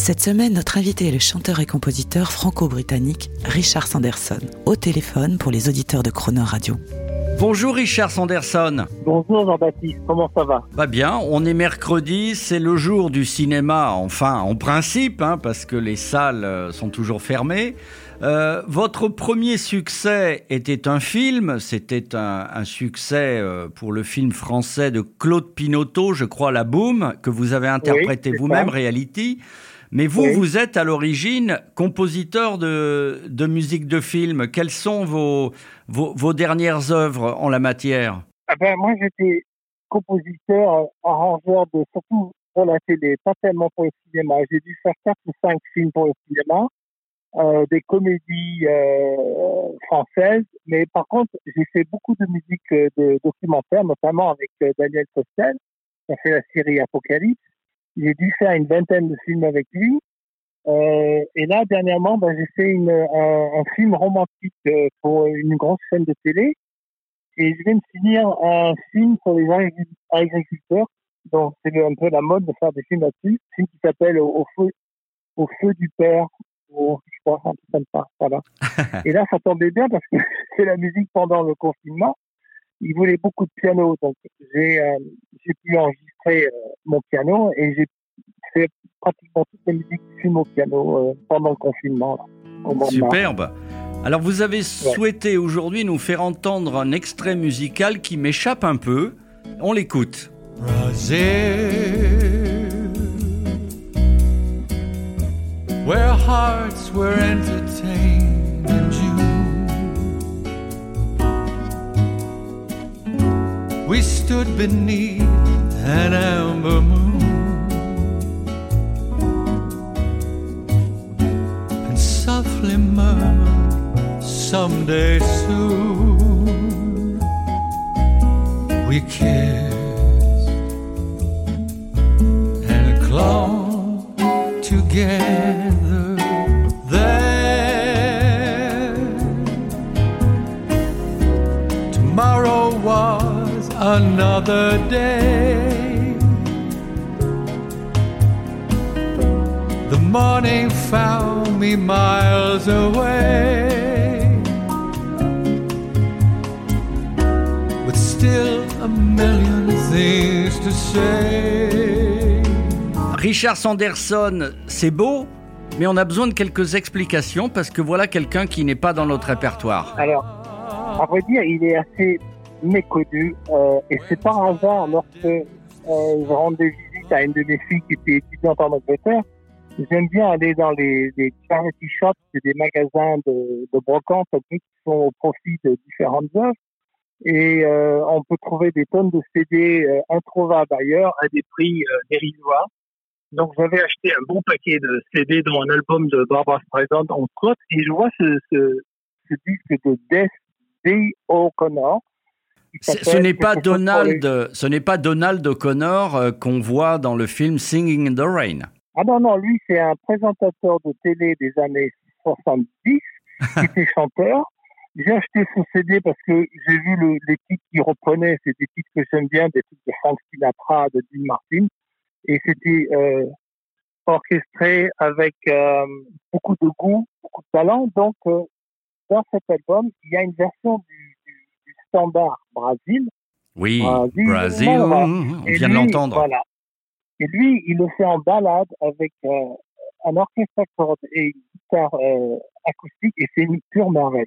Cette semaine, notre invité est le chanteur et compositeur franco-britannique Richard Sanderson, au téléphone pour les auditeurs de Croner Radio. Bonjour Richard Sanderson. Bonjour Jean-Baptiste, comment ça va? Pas bien, on est mercredi, c'est le jour du cinéma, enfin en principe, hein, parce que les salles euh, sont toujours fermées. Euh, votre premier succès était un film, c'était un, un, succès euh, pour le film français de Claude Pinoteau, je crois La Boom, que vous avez interprété oui, vous-même, Reality. Mais vous, Oui. vous êtes à l'origine compositeur de, de musique de film. Quelles sont vos, vos, vos dernières œuvres en la matière? Ah ben, Moi, j'étais compositeur, euh, arrangeur de surtout pour la télé, pas tellement pour le cinéma. J'ai dû faire quatre ou cinq films pour le cinéma, euh, des comédies euh, françaises, mais par contre, j'ai fait beaucoup de musique euh, de documentaire, notamment avec Daniel Costel, qui a fait la série Apocalypse. J'ai dû faire une vingtaine de films avec lui. Euh, et là, dernièrement, ben, j'ai fait une, un, un, film romantique euh, pour une grosse chaîne de télé. Et je viens de finir un film sur les agriculteurs. Donc, c'est un peu la mode de faire des films là-dessus. Un film qui s'appelle Au feu, au feu du père. Ou, je crois, un truc comme ça. Voilà. et là, ça tombait bien parce que c'est la musique pendant le confinement. Il voulait beaucoup de piano. Donc, j'ai euh, pu enregistrer euh, mon piano et j'ai fait pratiquement toutes les musiques du film au piano euh, pendant le confinement. Là, Superbe. Alors vous avez ouais. souhaité aujourd'hui nous faire entendre un extrait musical qui m'échappe un peu. On l'écoute. Where hearts were entertained We stood beneath an amber moon. And softly murmured, someday soon we kissed and clung together another day. The morning found me miles away with still a million things to say. Richard Sanderson, c'est beau, mais on a besoin de quelques explications parce que voilà quelqu'un qui n'est pas dans notre répertoire. Alors, à vrai dire, il est assez méconnu euh, et c'est par hasard lorsque euh, je rendais visite à une de mes filles qui était étudiante en Angleterre J'aime bien aller dans les, les charity shops, c'est des magasins de, de brocante qui sont au profit de différentes œuvres. Et euh, on peut trouver des tonnes de CD euh, introuvables ailleurs à des prix euh, dérisoires. Donc j'avais acheté un bon paquet de CD dans un album de Barbara Streisand entre autres, et je vois ce, ce, ce disque de Death Day O'Connor. Ce n'est pas Donald, ce n'est pas Donald O'Connor euh, qu'on voit dans le film Singing in the Rain. Ah non, non, lui, c'est un présentateur de télé des années 70 qui était chanteur. J'ai acheté son CD parce que j'ai vu le, les titres qu'il reprenait. C'est des titres que j'aime bien, des titres de Frank Sinatra, de Dean Martin. Et c'était euh, orchestré avec euh, beaucoup de goût, beaucoup de talent. Donc, euh, dans cet album, il y a une version du standard Brésil. Oui, Brésil, on vient de l'entendre. Voilà. Et lui, il le fait en balade avec euh, un orchestre à cordes et une guitare euh, acoustique, et c'est une pure merveille.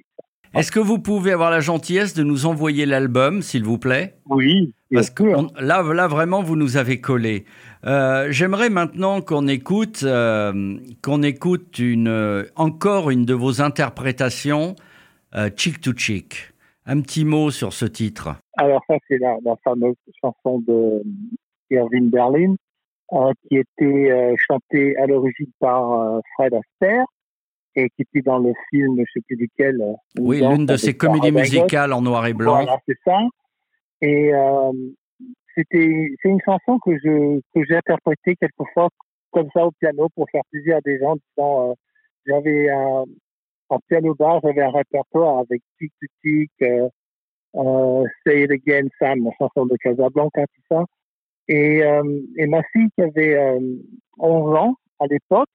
Est-ce que vous pouvez avoir la gentillesse de nous envoyer l'album, s'il vous plaît? Oui. Parce que on, là, là, vraiment, vous nous avez collé. Euh, J'aimerais maintenant qu'on écoute, euh, qu'on écoute une, encore une de vos interprétations, euh, Chick to Chick. Un petit mot sur ce titre. Alors ça, c'est la, la, fameuse chanson de Irving Berlin, euh, qui était euh, chantée à l'origine par euh, Fred Astaire. et qui était dans le film, je sais plus duquel. Oui, l'une de ces comédies musicales en noir et blanc. Voilà, c'est ça. Et c'était, c'est une chanson que je que j'ai interprétée quelquefois comme ça au piano pour faire plaisir à des gens. Disant, j'avais un en piano bar, j'avais un répertoire avec Tic Tic euh, euh, Say It Again, Sam, la chanson de Casablanca, tout ça. Et, euh, et ma fille qui avait euh, 11 ans à l'époque,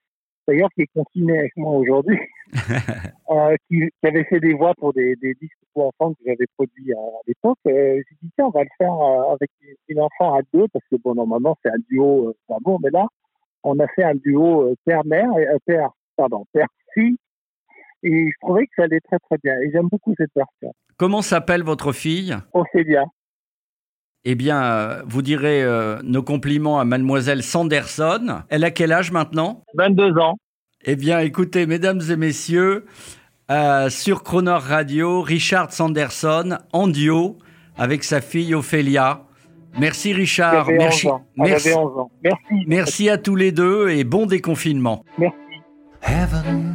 d'ailleurs qui est confinée avec moi aujourd'hui, euh, qui, qui avait fait des voix pour des, des disques pour enfants que j'avais produits à, à l'époque. Euh, j'ai dit tiens on va le faire euh, avec une enfant à deux parce que bon normalement c'est un duo euh, bon mais là on a fait un duo euh, père-mère euh, père pardon père-fille et je trouvais que ça allait très très bien et j'aime beaucoup cette version. Comment s'appelle votre fille? Ophélia. Eh bien, euh, vous direz euh, nos compliments à mademoiselle Sanderson. Elle a quel âge maintenant? 22 ans. Eh bien, écoutez, mesdames et messieurs, euh, sur Croner Radio, Richard Sanderson en duo avec sa fille Ophélia. Merci Richard, avait merci, 11 ans. Elle merci, avait 11 ans. Merci. merci à tous les deux et bon déconfinement. Merci. Heaven,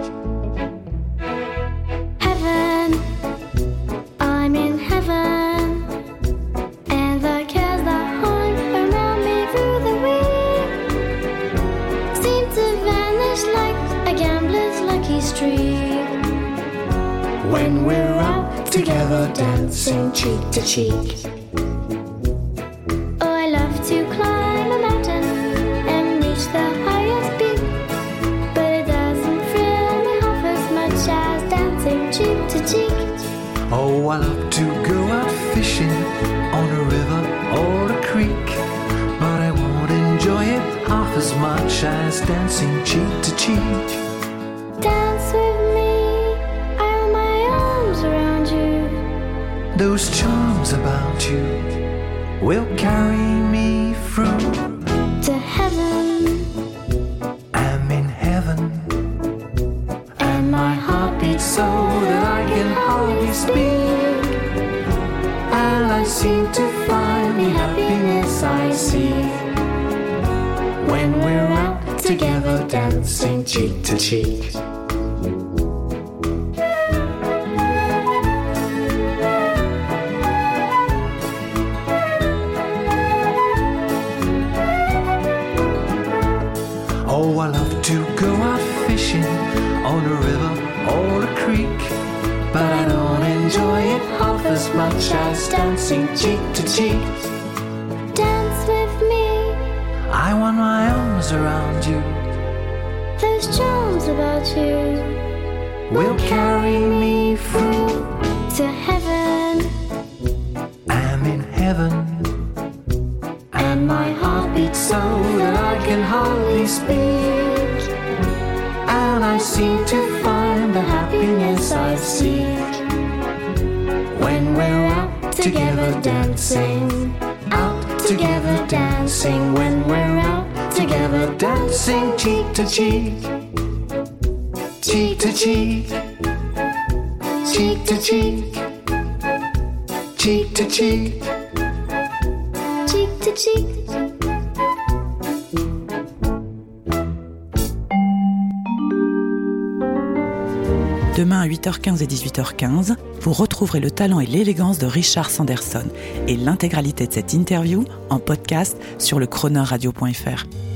Streak. When we're out together dancing cheek to cheek. Oh, I love to climb a mountain and reach the highest peak, but it doesn't thrill me half as much as dancing cheek to cheek. Oh, I love to go out fishing on a river or a creek, but I won't enjoy it half as much as dancing cheek to cheek. Those charms about you will carry me through. to heaven, I'm in heaven, and my heart beats so that I can hardly speak. And I seem to find the happiness I seek when we're out together dancing cheek to cheek. Dancing cheek to cheek. dance with me. I want my arms around you, Those charms about you will carry me through. to heaven, I'm in heaven, and my heart beats so that I can hardly speak. And I seem to find the happiness I seek when we're out together dancing, out together dancing. When we're out together dancing, cheek to cheek, cheek to cheek, cheek to cheek cheek to cheek. cheek to cheek. Demain à 8h15 et 18h15, vous retrouverez le talent et l'élégance de Richard Sanderson et l'intégralité de cette interview en podcast sur le chroneurradio.fr.